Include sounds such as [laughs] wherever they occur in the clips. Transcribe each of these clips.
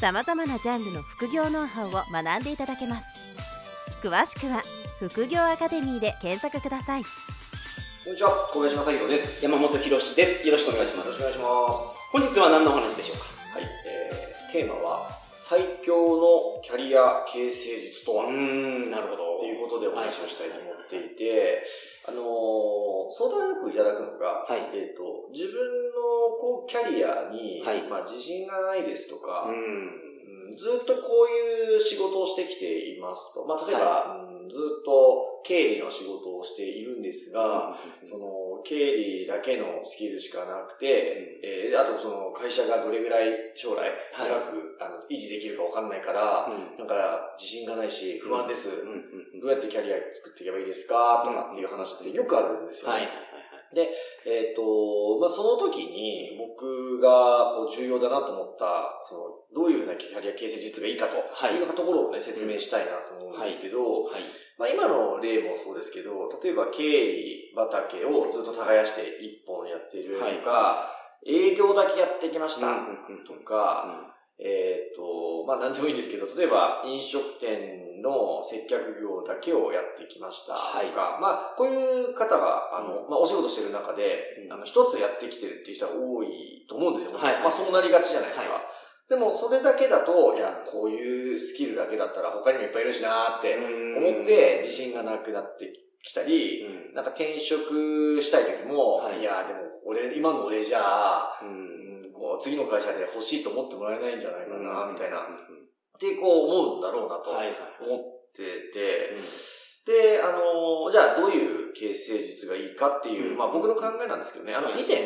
さまざまなジャンルの副業ノウハウを学んでいただけます詳しくは副業アカデミーで検索くださいこんにちは、小林正宏です。山本博史です。よろしくお願いします。よろしくお願いします。本日は何のお話でしょうか？はい、えー、テーマは、最強のキャリア形成術とは、うーん、なるほど。ということでお話をしたいと思っていて、あのー、相談よくいただくのが、はいえっ、と、自分のこうキャリアに、はいまあ、自信がないですとか、うーん。うんずっとこういう仕事をしてきていますと。まあ、例えば、うんずっと経理の仕事をしているんですが、その、経理だけのスキルしかなくて、えー、あとその会社がどれぐらい将来長く、あの維持できるかわかんないから、うん。なんか自信がないし不安です。うんうんうんどうやってキャリア作っていけばいいですか？とかっていう話ってよくあるんですよね。はいはいえっ、と、まあ、その時に僕がこう重要だなと思った、その、どういうふうなキャリア形成術がいいかとはい。いうところをね、説明したいなと思うんですけど、はい。まあ、今の例もそうですけど、例えば経理畑をずっと耕して一本やってるとか、営業だけやってきましたとか、えっ、と、まあ何でもいいんですけど、例えば飲食店の接客業だけをやってきました。とか、まあこういう方が、あの、まあお仕事してる中で、うん。あの、一つやってきてるっていう人は多いと思うんですよ。もちろんはいまあそうなりがちじゃないですか。はでもそれだけだと、いや、こういうスキルだけだったら他にもいっぱいいるしなーって思って自信がなくなってきたり、うん。なんか転職したい時も、はい。い、や、でも俺、今の俺じゃあ、うん。うんこう次の会社で欲しいと思ってもらえないんじゃないかな、みたいな。っうてこう思うんだろうなと思ってて、うん。で、あの、じゃあどういう形成術がいいかっていう、うん。まあ僕の考えなんですけどね、あのはい以前、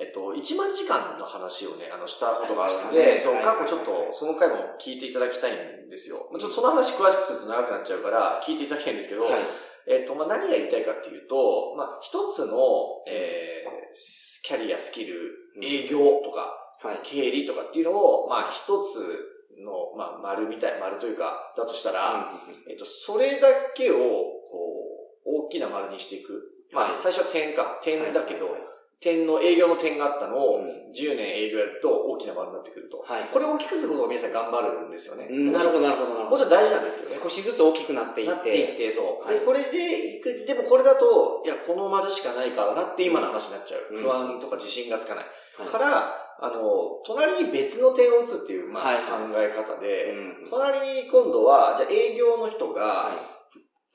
えっと、1万時間の話をね、あの、したことがあるのあで、そう、過去ちょっと、その回も聞いていただきたいんですよ。まあちょっとその話詳しくすると長くなっちゃうから、聞いていただきたいんですけど、はい。えっと、まあ、何が言いたいかっていうと、まあ、一つの、えー、キャリア、スキル、営業とか、はい。経理とかっていうのを、まあ、一つの、まあ、丸みたい、丸というか、だとしたら、えっと、それだけを、こう、大きな丸にしていく。まあ、はい最初は点か。点だけど、はい点の営業の点があったのを、うん10年営業やると大きな丸になってくると。はい。これを大きくすることを皆さん頑張るんですよね。うんなるほど、なるほど、なるほど。もちろん大事なんですけどね。少しずつ大きくなっていって。なっていって、そう。はいで、これでいく、でもこれだと、いや、この丸しかないからなって今の話になっちゃう。うん不安とか自信がつかない。はいから、あの、隣に別の点を打つっていう、まあ、はい考え方で、うん隣に今度は、じゃあ営業の人が、は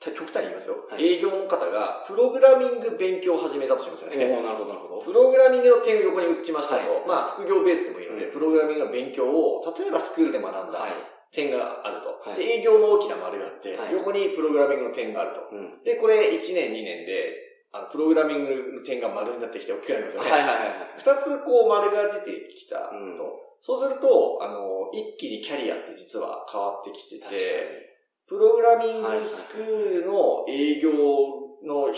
極端に言いますよ、はい営業の方が、プログラミング勉強を始めたとしますよい。ね。なるほど、なるほど。プログラミングの点を横に打ちましたと。はいまあ、副業ベースでもいいので、うんプログラミングの勉強を、例えばスクールで学んだはい。点があると。はいで、営業の大きな丸があって、はい横にプログラミングの点があると。うん。で、これ1年2年で、あの、プログラミングの点が丸になってきて大きくなりますよね。はいはいはいはい。二つこう丸が出てきたと。うんそうすると、あの、一気にキャリアって実は変わってきてて、プログラミングスクールの営業の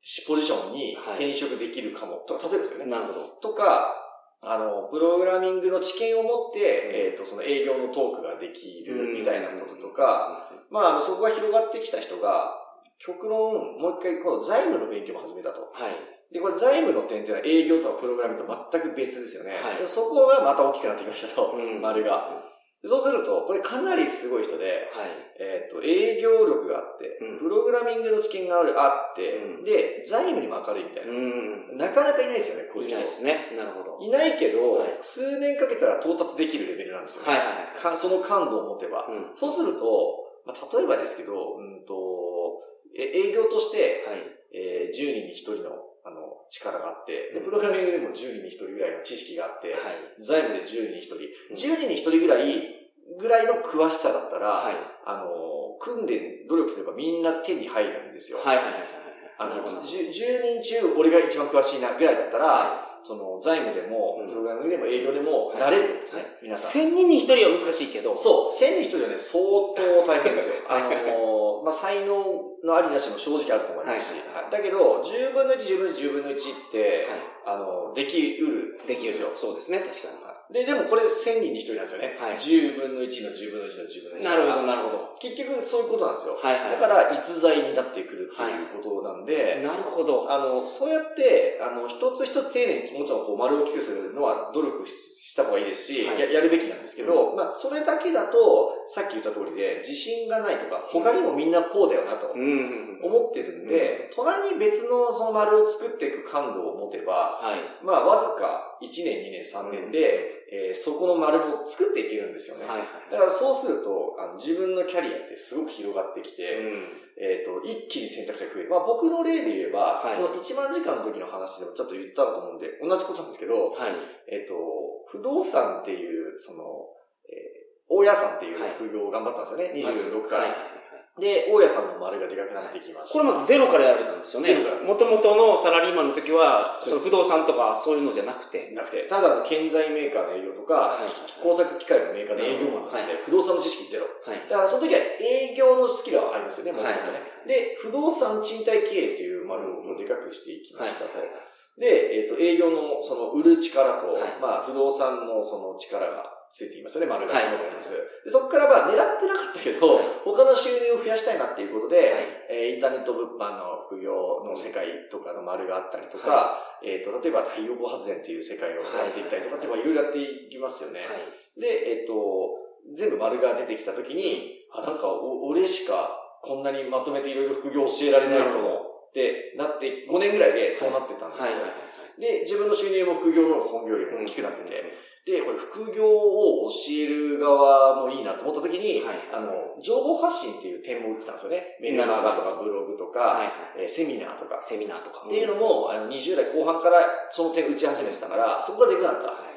ひポジションにはい転職できるかも。とか、例えばですよね。に。なるほど。とか、あの、プログラミングの知見を持って、えっ、と、その営業のトークができるみたいなこととか、まあ、そこが広がってきた人が、極論、もう一回、この財務の勉強も始めたと。はい。で、これ財務の点っていうのは営業とかプログラミングと全く別ですよね。はいでそこがまた大きくなってきましたと、うん丸が。でそうすると、これかなりすごい人で、はい。えっ、と、営業力があって、うんプログラミングの知見があるあって、うんで、財務にも明るいみたいな。うん。なかなかいないですよね、こういう人。いないですね。なるほど。いないけど、はい数年かけたら到達できるレベルなんですよね。はいはいはい。かその感度を持てば。うん。そうすると、まあ、例えばですけど、うんと、え営業として、はい。えー10人に1人のあの力があって、プログラミングでも10人に1人ぐらいの知識があって、はい。財務で10人に1人、うん10人に1人ぐらい、ぐらいの詳しさだったら、はい。あの、訓練、努力すればみんな手に入るんですよ。はいはいはいはい。あのなるほど。10, 10人中俺が一番詳しいなぐらいだったら、その財務でもうん、プログラミングでも営業でもはいなれるってことですね、皆さん。千人に一人は難しいけど、そう、千人一人はね、相当大変ですよ。[laughs] あのー、まあ、才能のありなしも正直あると思いますし、はいだけど、10分の1、10分の1、10分の1って、はあの、できうる。い。できるよ。そうですね、確かに。で、でもこれ1000人に1人なんですよね。はい10分の1の10分の1の10分の1。なるほど、なるほど。結局そういうことなんですよ。はいはい。だから、逸材になってくるっていうことなんで、なるほど。あの、そうやって、あの、一つ一つ丁寧にもちろんこう丸を大きくするのは努力しした方がいいですし、はいややるべきなんですけど、まあ、それだけだと、さっき言った通りで、自信がないとか、他にもみんなこうだよなとうんうんうん。思ってるんで、隣に別のその丸を作っていく感度を持てば、はい。まあ、わずか1年、2年、3年で、えーそこの丸を作っていけるんですよね。はいはい。だからそうすると、あの自分のキャリアってすごく広がってきて、うん。えっ、と、一気に選択肢が増える。まあ僕の例で言えば、はいこの1万時間の時の話でもちょっと言ったと思うんで、同じことなんですけど、はい。えっ、と、不動産っていう、その、えー大家さんっていうはい副業を頑張ったんですよね。まず26から。で、大家さんの丸がでかくなってきました。これもゼロからやられたんですよね。ゼロからもともとのサラリーマンの時は、その不動産とかそういうのじゃなくて。なくて、ただの建材メーカーの営業とか、はい工作機械のメーカーの営業マンなんで、不動産の知識ゼロ。はい。だからその時は営業のスキルはありますよね、もともとはいね。で、不動産賃貸経営っていう丸をでかくしていきましたと。はいで、えっ、と、営業のその売る力と、はいまあ、不動産のその力がついてきますよね、丸が。はい。でそこからまあ、狙ってなかったけど、はい他の収入を増やしたいなっていうことで、はいえーインターネット物販の副業の世界とかの丸があったりとか、えっ、と、例えば太陽光発電っていう世界をやっていったりとかって、まあ、いろいろやっていきますよね。はい。で、えっ、と、全部丸が出てきたときに、あ、なんかお、俺しかこんなにまとめていろいろ副業教えられないかもってなって、5年ぐらいでそうなってたんですよ。はいはいはい。で、自分の収入も副業の本業よりも大きくなってて、で、これ副業を教える側もいいなと思ったときに、はいあの、情報発信っていう点も打ってたんですよね。メルマガとかブログとか、はいはい。えーセミナーとか。セミナーとか。っていうのも、あの、20代後半からその点打ち始めてたから、そこがでかかった。はい。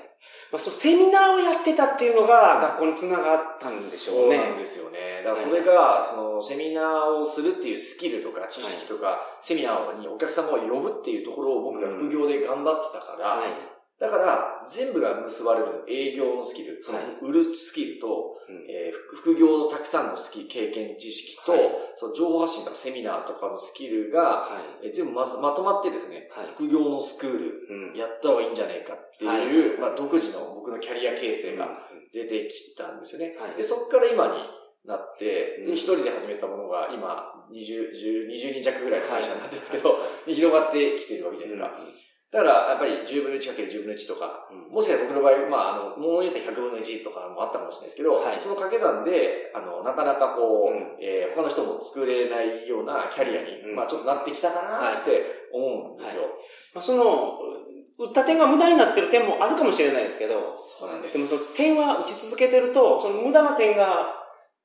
まあ、そのセミナーをやってたっていうのが学校につながったんでしょうね。そうなんですよね。だからそれが、その、セミナーをするっていうスキルとか知識とか、セミナーにお客様を呼ぶっていうところを僕が副業で頑張ってたから、はい。だから、全部が結ばれるんですよ。営業のスキル、そのはい、売るスキルと、うん。えー副副業のたくさんのスキル、経験、知識と、はい。その情報発信とかセミナーとかのスキルが、はい。えー全部まずまとまってですね、はい。副業のスクール、うん。やった方がいいんじゃないかっていう、まあ、独自の僕のキャリア形成が出てきたんですよね。はい。で、そこから今になって、一人で始めたものが今、20、10 20人弱ぐらいの会社になってるんですけど、で [laughs] 広がってきてるわけじゃないですか。だから、やっぱり10分の 1×10 分の1とか、うん。もしかしたら僕の場合、まあ、あの、もう言うと100分の1とかもあったかもしれないですけど、はい。その掛け算で、あの、なかなかこう、うん。えー他の人も作れないようなキャリアに、うん。まあ、ちょっとなってきたかなって思うんですよ。まあ、その、売った点が無駄になってる点もあるかもしれないですけど、そうなんででもその点は打ち続けてると、その無駄な点が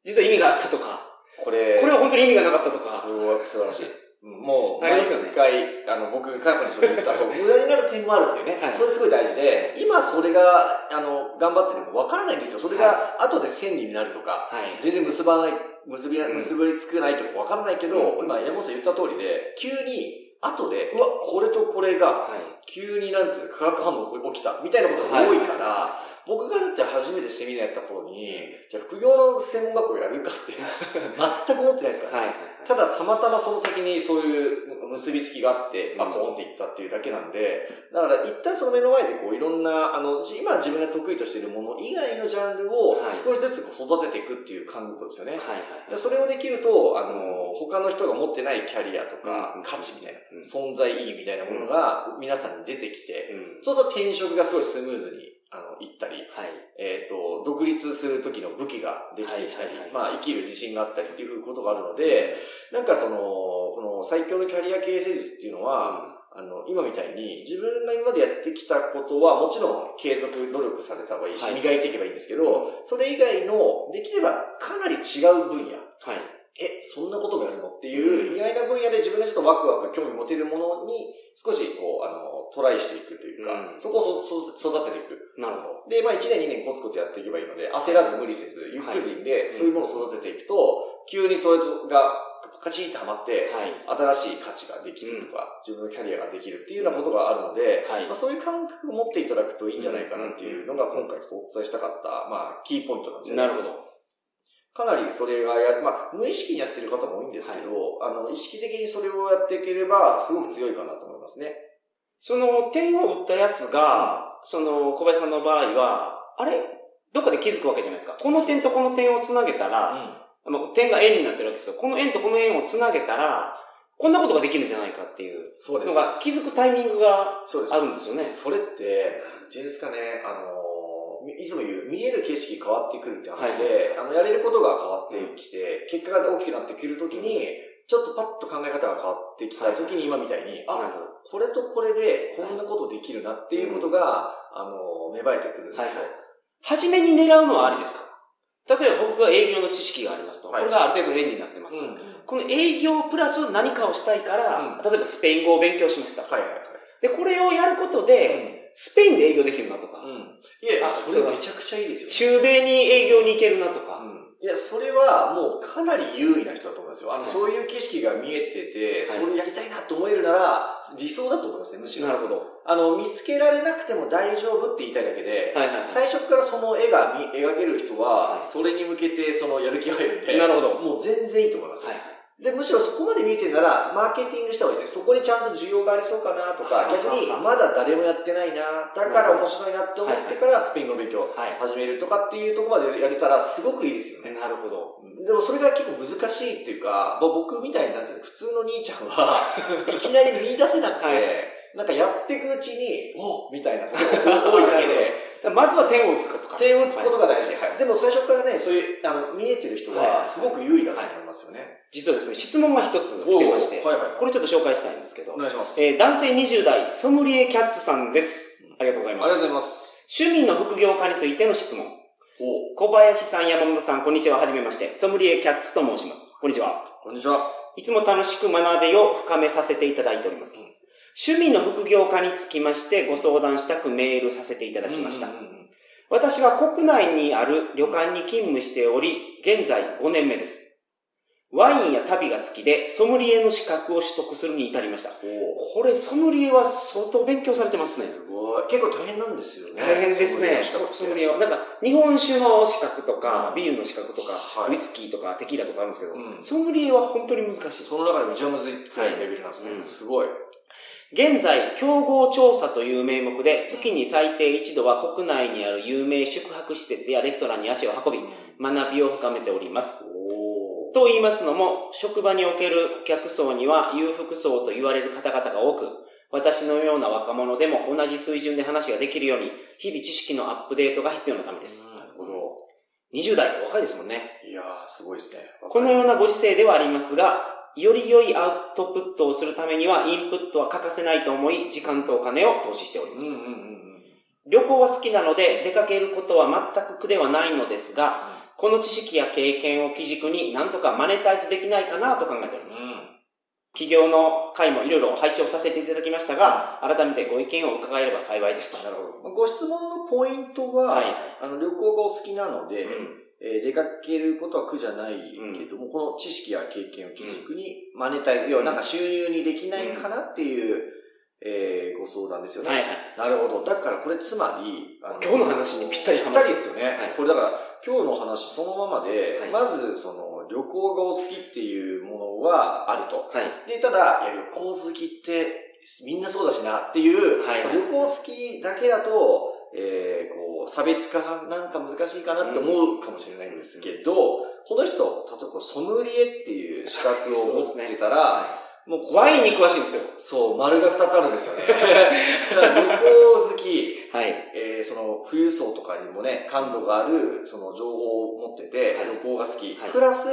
実は意味があったとか、これ、これは本当に意味がなかったとか、すごい素晴らしい。もう、毎回、あの、僕、過去にそれ言った、そう、無駄になる点もあるっていうね。はいそれすごい大事で、今それが、あの、頑張ってても分からないんですよ。それが、後で線になるとか、はい。全然結ばない、結び結びつくないとか分からないけど、うん今、山本さん言った通りで、急に、後で、うわ、これとこれが、はい。急になんていうの、化学反応起きた、みたいなことが多いから、僕がだって初めてセミナーやった頃に、じゃあ副業の専門学校やるかって、[laughs] 全く思ってないですからね。はい。ただ、たまたまその先にそういう結びつきがあって、うんあ、ポンっていったっていうだけなんで、だから一旦その目の前でこういろんな、あの、じ今自分が得意としているもの以外のジャンルをはい少しずつこう育てていくっていう感覚ですよね。はいはい。でそれをできると、あの、他の人が持ってないキャリアとかうん価値みたいな、うん存在意義みたいなものが皆さんに出てきて、うん。そうすると転職がすごいスムーズに、あの、いったり、はい。えっ、と、独立する時の武器ができてきたり、はいはいはいまあ、生きる自信があったりっていうことがあるので、なんかその、この最強のキャリア形成術っていうのは、あの、今みたいに自分が今までやってきたことはもちろん継続努力された方がいいし、はい磨いていけばいいんですけど、それ以外の、できればかなり違う分野、はい。え、そんなこともやるの？っていうう意外な分野で自分がちょっとワクワク興味持てるものに少しこう、あの、トライしていくというか、うんそこをそそ育てていく。なるほど。で、まあ1年2年コツコツやっていけばいいので、焦らず無理せず、ゆっくりでいいんで、そういうものを育てていくと、急にそれがカチンってハマって、はい。新しい価値ができるとか、自分のキャリアができるっていうようなことがあるので、はいまあ、そういう感覚を持っていただくといいんじゃないかなっていうのが今回ちょっとお伝えしたかった、まあ、キーポイントなんですよね。なるほど。かなりそれがや、まあ、無意識にやってる方も多いんですけど、あの、意識的にそれをやっていければ、すごく強いかなと思いますね。その点を打ったやつが、その小林さんの場合は、あれ？どっかで気づくわけじゃないですか。この点とこの点をつなげたら、まあ、点が円になってるわけですよ。この円とこの円をつなげたら、こんなことができるんじゃないかっていうそうですの。が気づくタイミングがあ。るんですよね。それって、なんていうんですかね、あの、いつも言う、見える景色変わってくるって話で、あの、やれることが変わってきて、結果が大きくなってくるときに、ちょっとパッと考え方が変わってきたときに、今みたいに、あ、なるほど。これとこれでこんなことできるなっていうことが、あの、芽生えてくるんですよ。はいはい初めに狙うのはありですか？例えば僕が営業の知識がありますと。はいこれがある程度円になってます。うんこの営業プラス何かをしたいから、うん例えばスペイン語を勉強しました。はいはいはい。で、これをやることで、スペインで営業できるなとか、うん。いやそれめちゃくちゃいいですよ。中米に営業に行けるなとか、うんいや、それはもうかなり優位な人だと思いますよ。あの、はいそういう景色が見えてて、はいそれやりたいなと思えるなら、理想だと思いますね、むしろ。なるほど。あの、見つけられなくても大丈夫って言いたいだけで、はいはいはい。最初からその絵が見描ける人は、はいそれに向けてそのやる気が入るんで、なるほど。もう全然いいと思いますはい。で、むしろそこまで見えてるなら、マーケティングした方がいいですね。そこにちゃんと需要がありそうかなとか、逆にまだ誰もやってないな、だから面白いなって思ってからスペイン語の勉強はい。始めるとかっていうところまでやれたらすごくいいですよね。なるほど。でもそれが結構難しいっていうか、まあ僕みたいになんていうの普通の兄ちゃんは [laughs] いきなり見出せなくて、はいなんかやっていくうちに、おみたいなことが多いだけで、まずは点を打つかとか。点を打つことが大事。はい。でも最初からね、そういう、あの、見えてる人ははいすごく優位だと思いますよね。実はですね、質問が一つ来てまして、はいはい。これちょっと紹介したいんですけどお、願いします。えー男性20代、ソムリエキャッツさんです。ありがとうございありがとうます。ございます。趣味の副業化についての質問。お小林さん、山本さん、こんにちは。はじめまして。ソムリエキャッツと申します。こんにちは。こんにちは。いつも楽しく学べを深めさせていただいております。趣味の副業化につきましてご相談したくメールさせていただきました。うんうんうん私は国内にある旅館に勤務しており、現在5年目です。ワインや旅が好きで、ソムリエの資格を取得するに至りました。おこれ、ソムリエは相当勉強されてますね。すごい。結構大変なんですよね。大変ですね。ソソムリエは。なんか、日本酒の資格とか、うんビールの資格とか、はいウイスキーとかテキーラとかあるんですけど、うんソムリエは本当に難しいです。その中でも一番むずいくらいのレベルなんですね。はいすごい。現在、競合調査という名目で、月に最低一度は国内にある有名宿泊施設やレストランに足を運び、学びを深めております。おと言いますのも、職場における顧客層には裕福層と言われる方々が多く、私のような若者でも同じ水準で話ができるように、日々知識のアップデートが必要なためです。なるほど。20代、若いですもんね。いやー、すごいですね。このようなご時世ではありますが、より良いアウトプットをするためには、インプットは欠かせないと思い、時間とお金を投資しております。うんうんうんうん。旅行は好きなので、出かけることは全く苦ではないのですが、この知識や経験を基軸になんとかマネタイズできないかなと考えております。企業の会もいろいろ拝聴させていただきましたが、改めてご意見を伺えれば幸いですと。なるほど。ご質問のポイントは、はい。あの、旅行がお好きなので、うんえー出かけることは苦じゃないけども、この知識や経験を基軸にマネタイズ、要はなんか収入にできないかなっていう、えーご相談ですよね。はいはい。なるほど。だからこれつまり、あ今日の話にぴったりはぴったりですよね。はいこれだから、今日の話そのままで、はいまずその旅行がお好きっていうものはあると。はい。で、ただ、いや旅行好きってみんなそうだしなっていう、はい旅行好きだけだと、えー、こう、差別化がなんか難しいかなって思うかもしれないんですけど、この人、例えばソムリエっていう資格を持ってたら、もうワインに詳しいんですよ。そう、丸が2つあるんですよね。[laughs] だから旅行好き、はい。えー、その、富裕層とかにもね、感度がある、その情報を持ってて、はい旅行が好き。はいプラス、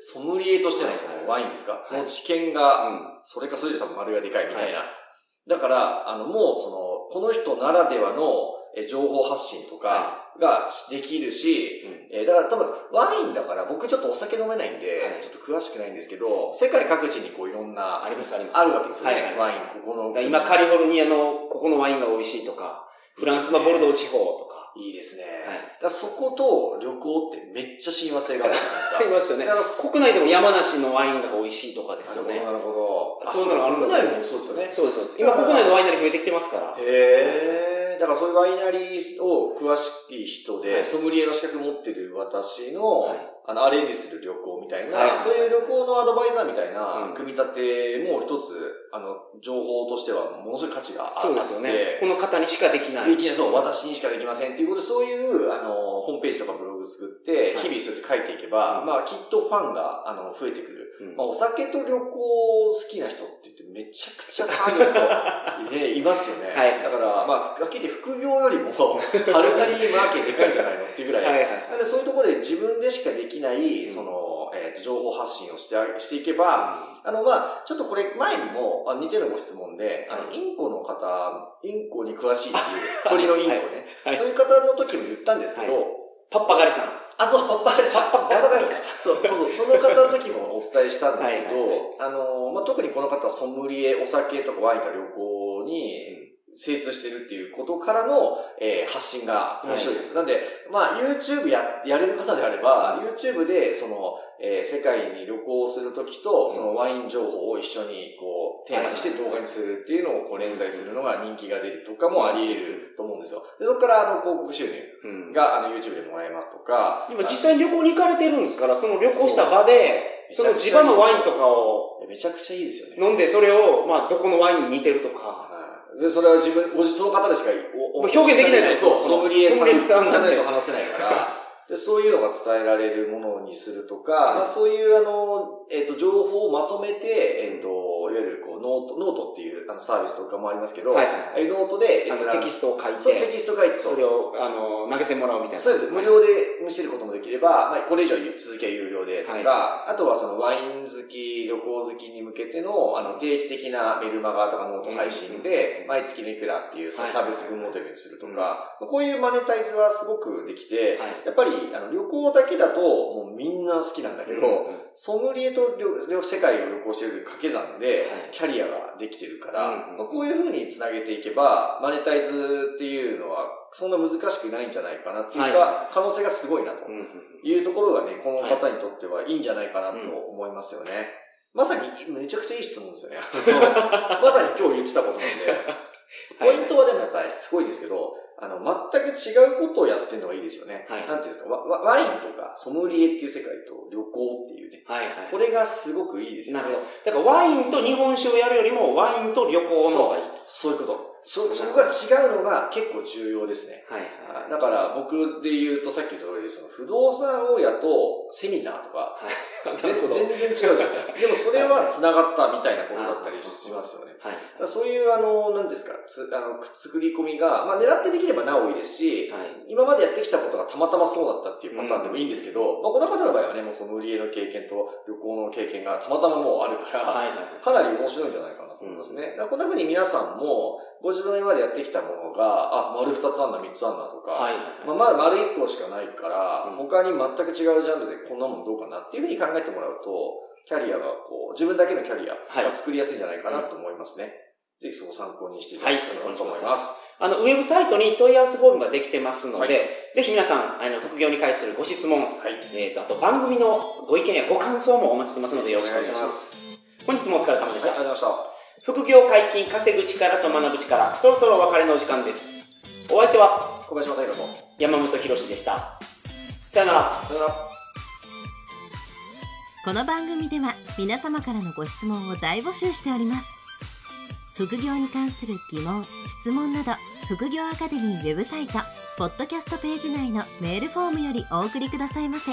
ソムリエとしてのそはいのワインですか、いの知見が、うん。それかそれじゃ多分丸がでかいみたいな。だから、あの、もうその、この人ならではの、え情報発信とかができるし、うんえーだから多分ワインだから僕ちょっとお酒飲めないんで、はいちょっと詳しくないんですけど、世界各地にこういろんな、ありますあります。あるわけですよね。はいはいワイン、ここの。今カリフォルニアのここのワインが美味しいとか、フランスのボルドー地方とか、いいですね。はいだそこと旅行ってめっちゃ親和性があるじゃないですか。[laughs] ありますよねだから国内でも山梨のワインが美味しいとかですよね。なるほど。そういうのがあるの国内もそうですよね。そうです、そうです。今国内のワイナリー増えてきてますから。へえ。だからそういうワイナリーを詳しい人で、はいソムリエの資格持ってる私の、はいあの、アレンジする旅行みたいな、はいそういう旅行のアドバイザーみたいなうん組み立ても一つ、あの、情報としてはものすごい価値があって。そうですよね。この方にしかできない。できない、そう、私にしかできませんっていうことで、そういう、あの、ホームページとかブログ作って、はい日々そうやって書いていけば、うんまあ、きっとファンが、あの、増えてくる。うんまあ、お酒と旅行好きな人って言ってめちゃくちゃターゲット、ね、[laughs] いますよね。はいだから、まあ、はっきり副業よりも、[laughs] はるかにマーケでかいんじゃないのっていうぐらい。はいはいなんでそういうところで自分でしかできない、うん。その、えっ、と、情報発信をしてあしていけば、あの、まあちょっとこれ前にも、あ似てるご質問で、あの、はい。インコの方、インコに詳しいっていう、鳥のインコね、はい。そういう方の時も言ったんですけど、はパッパガリさん。あ、そう、パッパガリさん。パッパパッパガリか。そう、そうそう、その方の時もお伝えしたんですけど、あの、まあ、特にこの方はソムリエ、お酒とかワインとか旅行に精通してるっていうことからの、えー発信が面白いです。なんで、まあ、YouTube や、やれる方であれば、YouTube で、その、えー世界に旅行するときと、そのワイン情報を一緒に、こう、テーマにして動画にするっていうのをこう連載するのが人気が出るとかもあり得ると思うんですよ。でそこから、あの、広告収入うん。が、あの、YouTube でもらえますとか、今実際に旅行に行かれてるんですから、その旅行した場で、その地場のワインとかをめちゃくちゃいいですよね。飲んで、それを、まあ、どこのワインに似てるとか、はいで、それは自分、ご自その方でしかおお表現できないそう、ソムリエさんじゃないと話せないから、でそういうのが伝えられるものにするとか、はい。まあ、そういうあの、えっ、と、情報をまとめて、えっ、と、いわゆるこう note、note っていうあのサービスとかもありますけど、はい。ああいうノートであのテキストを書いそう、テて、キスト書いて、それを、あの、投げ銭もらうみたいな。そうです。無料で見せることもできれば、まあ、これ以上続きは有料でとか、はい。あとはそのワイン好き、旅行好きに向けての、あの、定期的なメルマガとかノート配信で、毎月のいくらっていうサービス組むモデルにするとか、こういうマネタイズはすごくできて、はい。やっぱりあの旅行だけだともうみんな好きなんだけど、うんソムリエと世界を旅行してる掛け算ではい、キャリアができてるから、うんまあこういう風に繋げていけば、マネタイズっていうのはそんな難しくないんじゃないかなっていうか、可能性がすごいなというところがね、この方にとってはいいんじゃないかなと思いますよね。まさにめちゃくちゃいい質問ですよね。[laughs] まさに今日言ってたことなんで。ポイントはでもやっぱりすごいですけど、あの、全く違うことをやってるのがいいですよね。はいなんていうんですか、ワワワインとかソムリエっていう世界と旅行っていうね。はいはい。これがすごくいいですよね。なるほど。だからワインと日本酒をやるよりも、ワインと旅行の方がいいと。そういうこと。そ、そこが違うのが結構重要ですね。はいはい。だから僕で言うとさっき言った通り、その不動産を雇うセミナーとか、全然違うじゃない。でもそれは繋がったみたいなことだったりしますよね。はい。そういう、あの、何ですか、つあの作り込みが、まあ、狙ってできればなおいいですし、はい。今までやってきたことがたまたまそうだったっていうパターンでもいいんですけど、まあ、この方の場合はね、もうその売り絵の経験と旅行の経験がたまたまもうあるから、はいはい。かなり面白いんじゃないかなと思いますね。こんな風に皆さんも、ご自分の今までやってきたものが、あ、丸二つあんだ、三つあんだとか、はい。まあ、まだ丸一個しかないから、うん他に全く違うジャンルでこんなもんどうかなっていうふうに考えてもらうと、キャリアがこう、自分だけのキャリアが作りやすいんじゃないかなと思いますね。ぜひそこ参考にしていただけたらなと思います。あの、ウェブサイトに問い合わせフォームができてますので、はいぜひ皆さん、あの、副業に関するご質問、はい。えっ、と、あと番組のご意見やご感想もお待ちしてますのでよろしくお願いします。す。本日もお疲れ様でしはい、あた。りがとうございました。副業解禁、稼ぐ力と学ぶ力、そろそろお別れのお時間です。お相手は小林正宏と。山本博史でした。さよなら。さよなら。この番組では皆様からのご質問を大募集しております副業に関する疑問・質問など副業アカデミーウェブサイトポッドキャストページ内のメールフォームよりお送りくださいませ